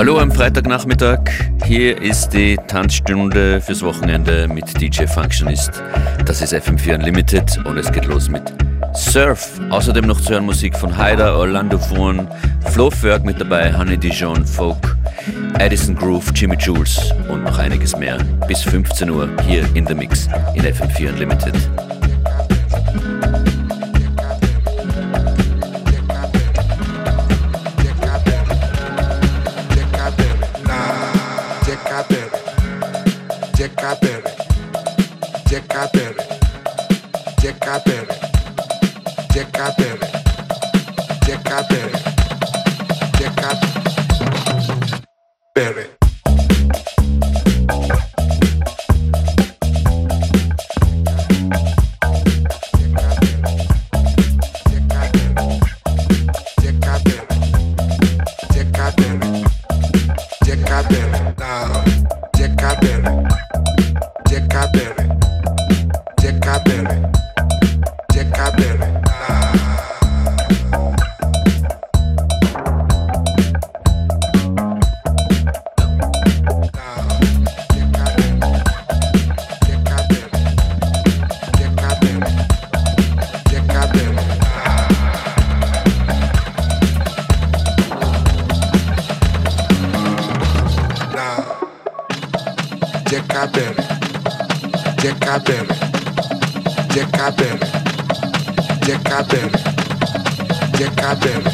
Hallo am Freitagnachmittag. Hier ist die Tanzstunde fürs Wochenende mit DJ Functionist. Das ist FM4 Unlimited und es geht los mit Surf. Außerdem noch zu hören Musik von Haider, Orlando Vaughan, Flo Ferg mit dabei, Honey Dijon, Folk, Addison Groove, Jimmy Jules und noch einiges mehr. Bis 15 Uhr hier in The Mix in FM4 Unlimited. I've been.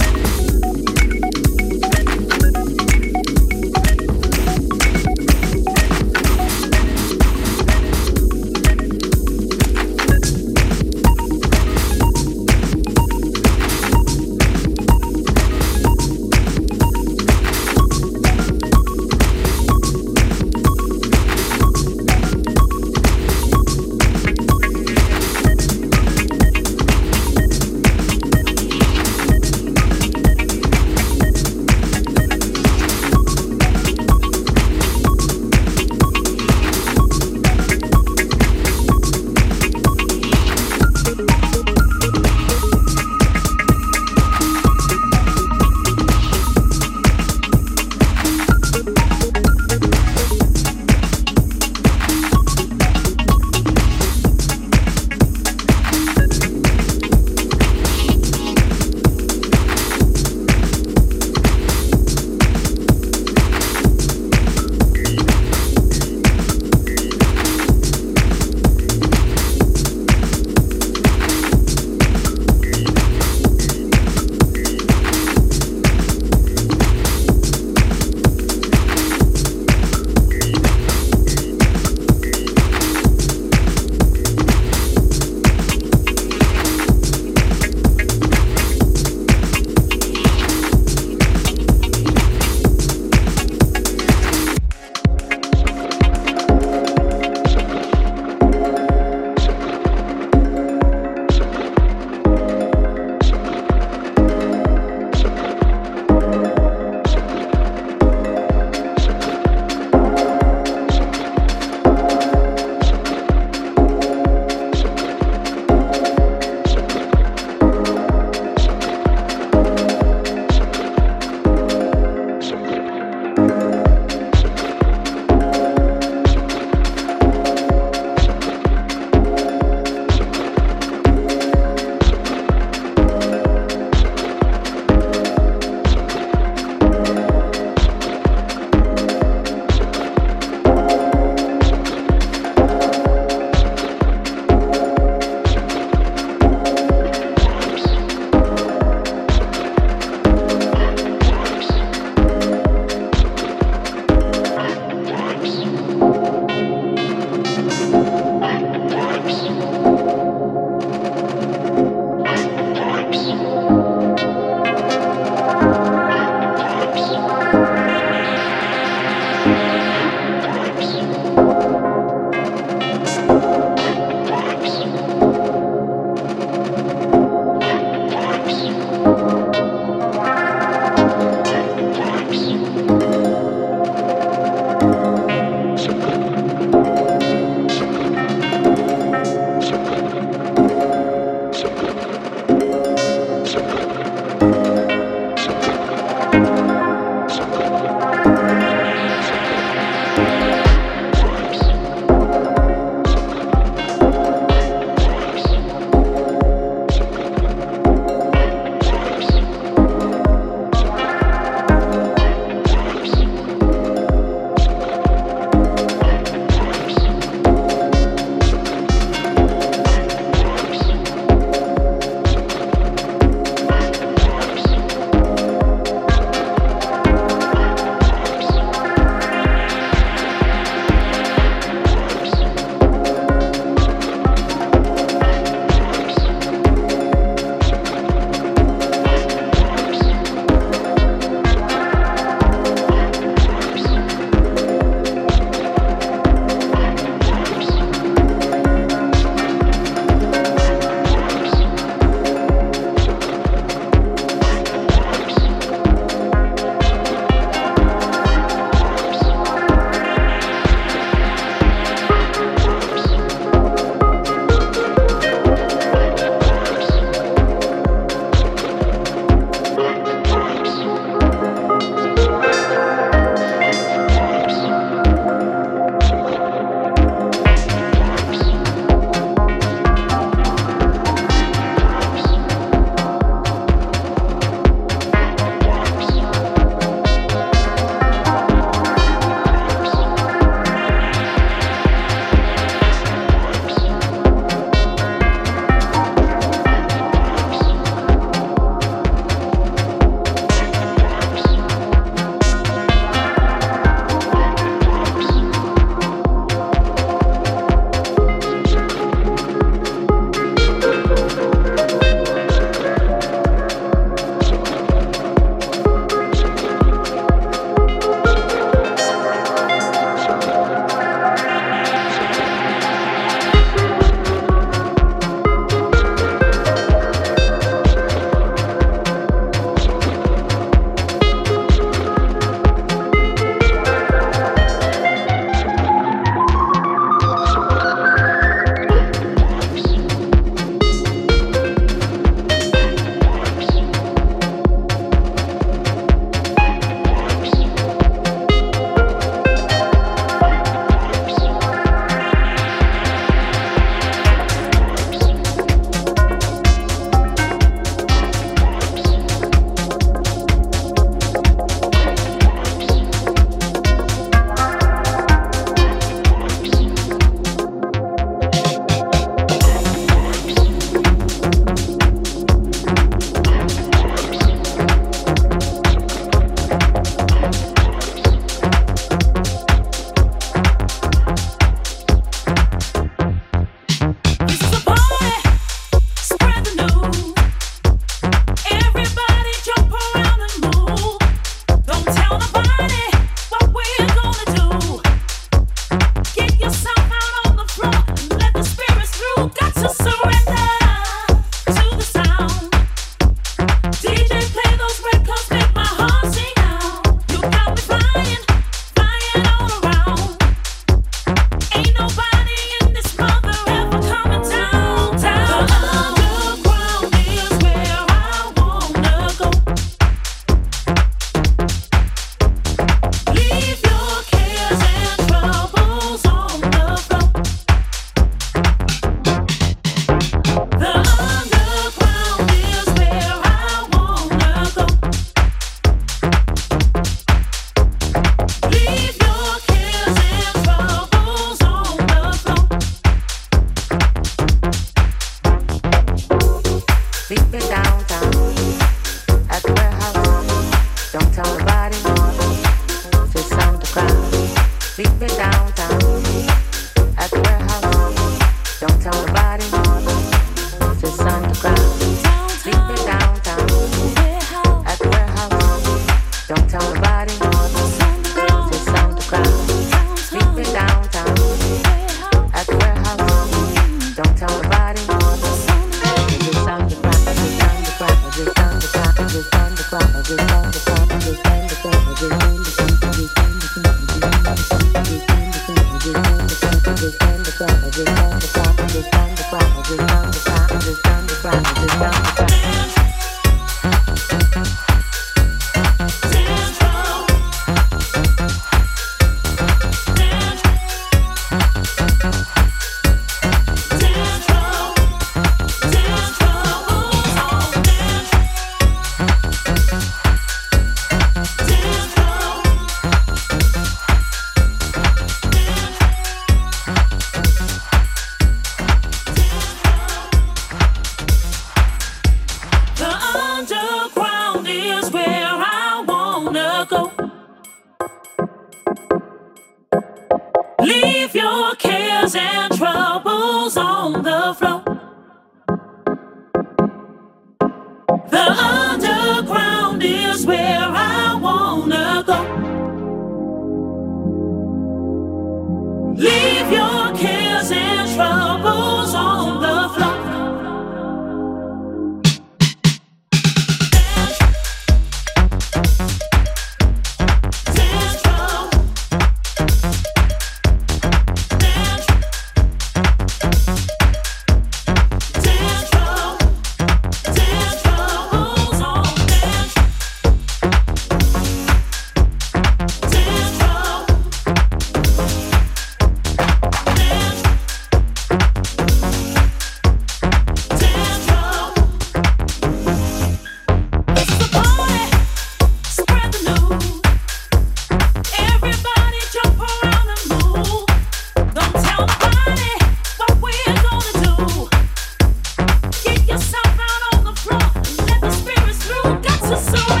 so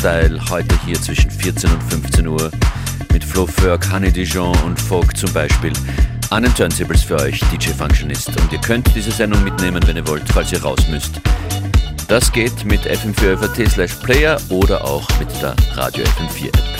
Style, heute hier zwischen 14 und 15 Uhr mit Flo Ferg, Honey Dijon und Folk zum Beispiel. An den Turntables für euch, DJ Functionist. Und ihr könnt diese Sendung mitnehmen, wenn ihr wollt, falls ihr raus müsst. Das geht mit fm4 slash player oder auch mit der Radio FM4 App.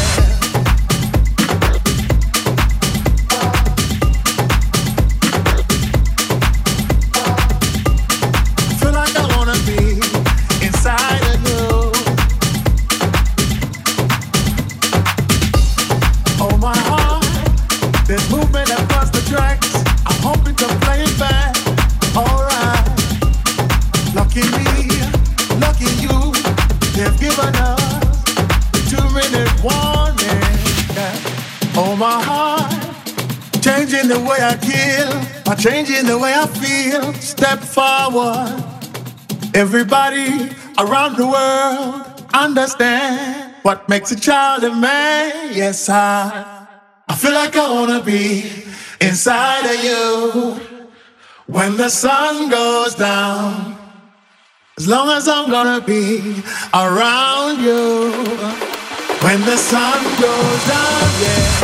Changing the way I feel. Step forward. Everybody around the world understand what makes a child a man. Yes, I, I feel like I wanna be inside of you when the sun goes down. As long as I'm gonna be around you when the sun goes down, yeah.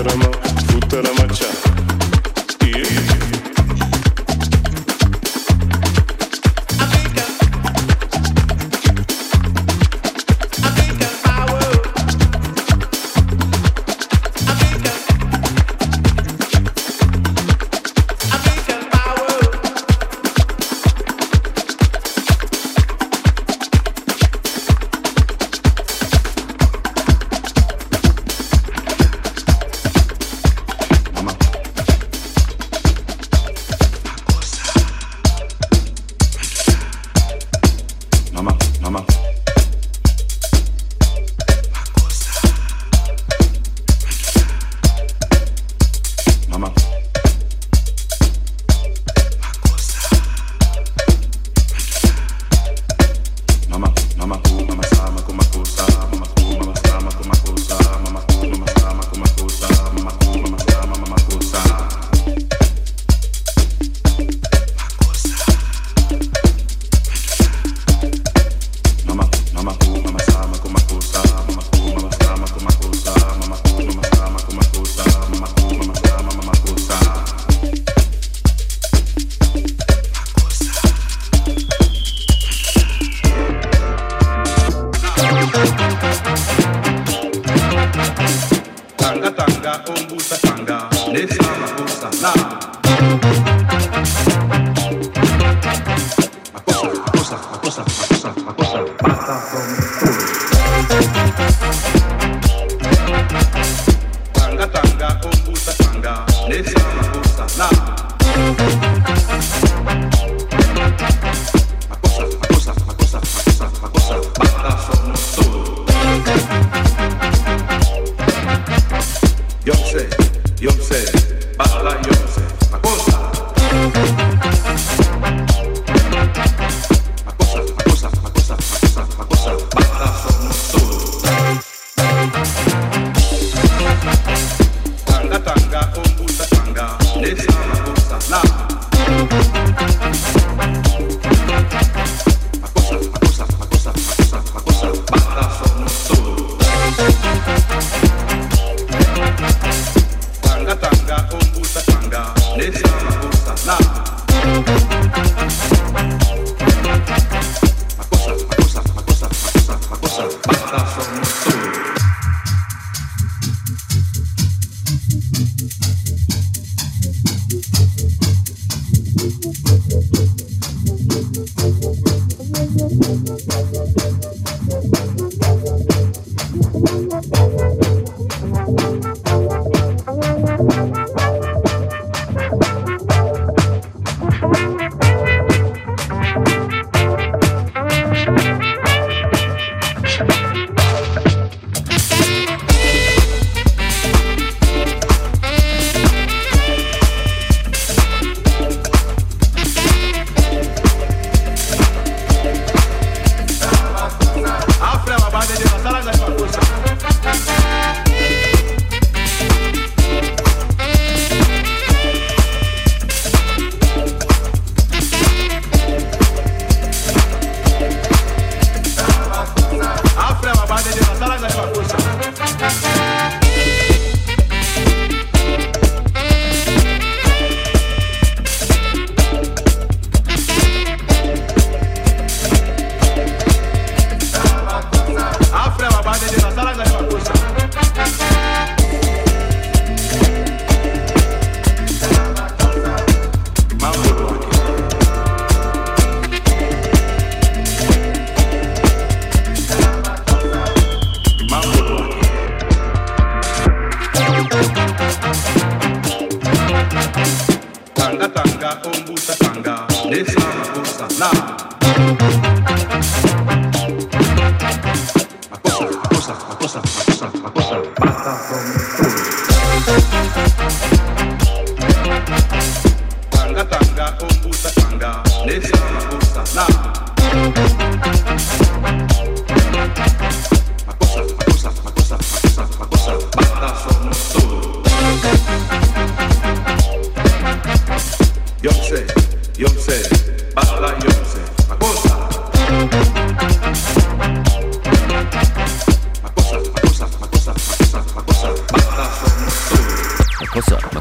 Sfrutterama, sfrutterama ciao Patapón.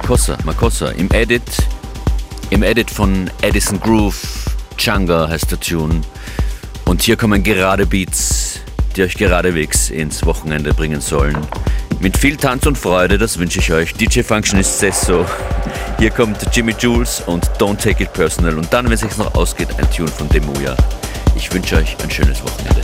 Makossa, Makossa. Im Edit, im Edit von Edison Groove, Changa heißt der Tune. Und hier kommen gerade Beats, die euch geradewegs ins Wochenende bringen sollen. Mit viel Tanz und Freude, das wünsche ich euch. DJ Functionist Sesso. Hier kommt Jimmy Jules und Don't Take It Personal. Und dann, wenn es sich noch ausgeht, ein Tune von Demuya. Ich wünsche euch ein schönes Wochenende.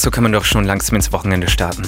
So kann man doch schon langsam ins Wochenende starten.